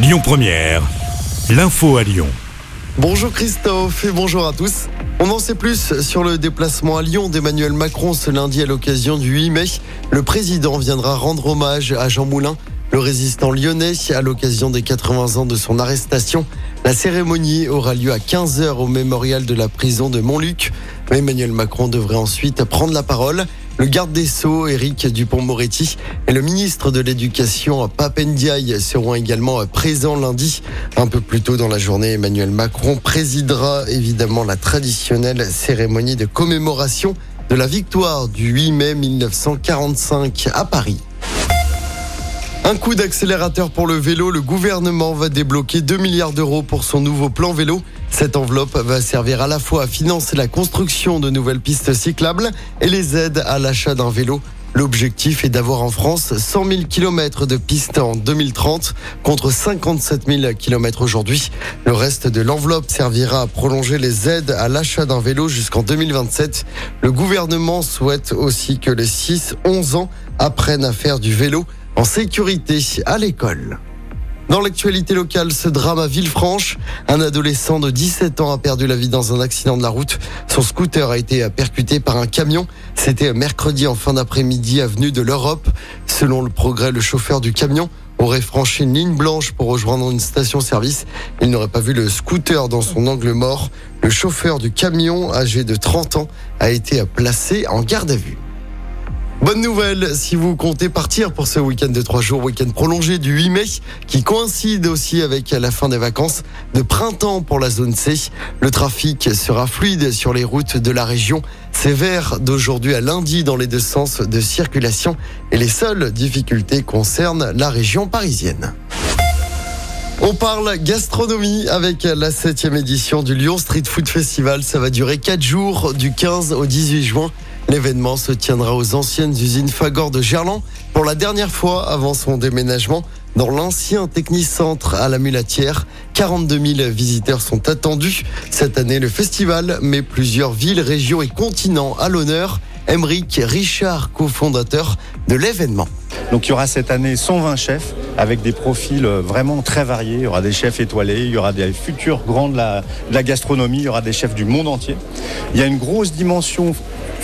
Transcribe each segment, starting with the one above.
Lyon Première, l'info à Lyon. Bonjour Christophe et bonjour à tous. On en sait plus sur le déplacement à Lyon d'Emmanuel Macron ce lundi à l'occasion du 8 mai. Le président viendra rendre hommage à Jean Moulin, le résistant lyonnais, à l'occasion des 80 ans de son arrestation. La cérémonie aura lieu à 15h au mémorial de la prison de Montluc. Emmanuel Macron devrait ensuite prendre la parole. Le garde des Sceaux, Éric Dupont-Moretti, et le ministre de l'Éducation, Papendiaï, seront également présents lundi. Un peu plus tôt dans la journée, Emmanuel Macron présidera évidemment la traditionnelle cérémonie de commémoration de la victoire du 8 mai 1945 à Paris. Un coup d'accélérateur pour le vélo. Le gouvernement va débloquer 2 milliards d'euros pour son nouveau plan vélo. Cette enveloppe va servir à la fois à financer la construction de nouvelles pistes cyclables et les aides à l'achat d'un vélo. L'objectif est d'avoir en France 100 000 km de pistes en 2030 contre 57 000 km aujourd'hui. Le reste de l'enveloppe servira à prolonger les aides à l'achat d'un vélo jusqu'en 2027. Le gouvernement souhaite aussi que les 6-11 ans apprennent à faire du vélo en sécurité à l'école. Dans l'actualité locale, ce drame à Villefranche, un adolescent de 17 ans a perdu la vie dans un accident de la route. Son scooter a été percuté par un camion. C'était mercredi en fin d'après-midi avenue de l'Europe. Selon le progrès, le chauffeur du camion aurait franchi une ligne blanche pour rejoindre une station-service. Il n'aurait pas vu le scooter dans son angle mort. Le chauffeur du camion, âgé de 30 ans, a été placé en garde à vue. Bonne nouvelle si vous comptez partir pour ce week-end de trois jours, week-end prolongé du 8 mai, qui coïncide aussi avec la fin des vacances de printemps pour la zone C. Le trafic sera fluide sur les routes de la région. Sévère d'aujourd'hui à lundi dans les deux sens de circulation et les seules difficultés concernent la région parisienne. On parle gastronomie avec la septième édition du Lyon Street Food Festival. Ça va durer quatre jours du 15 au 18 juin. L'événement se tiendra aux anciennes usines Fagor de Gerland pour la dernière fois avant son déménagement dans l'ancien technicentre à la Mulatière. 42 000 visiteurs sont attendus. Cette année, le festival met plusieurs villes, régions et continents à l'honneur. Emeric Richard, cofondateur de l'événement. Donc il y aura cette année 120 chefs avec des profils vraiment très variés. Il y aura des chefs étoilés, il y aura des futurs grands de la gastronomie, il y aura des chefs du monde entier. Il y a une grosse dimension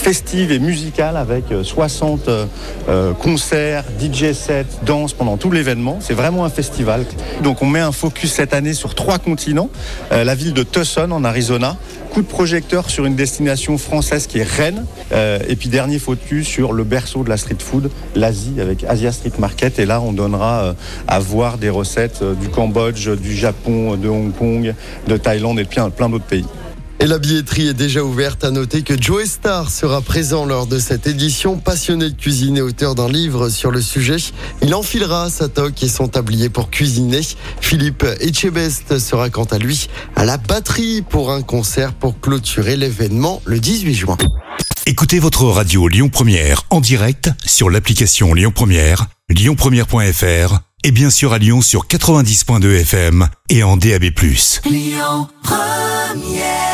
festive et musicale avec 60 euh, concerts, DJ sets, danse pendant tout l'événement. C'est vraiment un festival. Donc on met un focus cette année sur trois continents. Euh, la ville de Tucson en Arizona, coup de projecteur sur une destination française qui est Rennes. Euh, et puis dernier focus sur le berceau de la street food, l'Asie avec Asia Street Market. Et là on donnera à voir des recettes du Cambodge, du Japon, de Hong Kong, de Thaïlande et de plein d'autres pays. Et la billetterie est déjà ouverte. À noter que Joe Star sera présent lors de cette édition. Passionné de cuisine et auteur d'un livre sur le sujet, il enfilera sa toque et son tablier pour cuisiner. Philippe Etchebest sera quant à lui à la batterie pour un concert pour clôturer l'événement le 18 juin. Écoutez votre radio Lyon Première en direct sur l'application Lyon Première, lyonpremière.fr et bien sûr à Lyon sur 90.2 FM et en DAB+. Lyon Première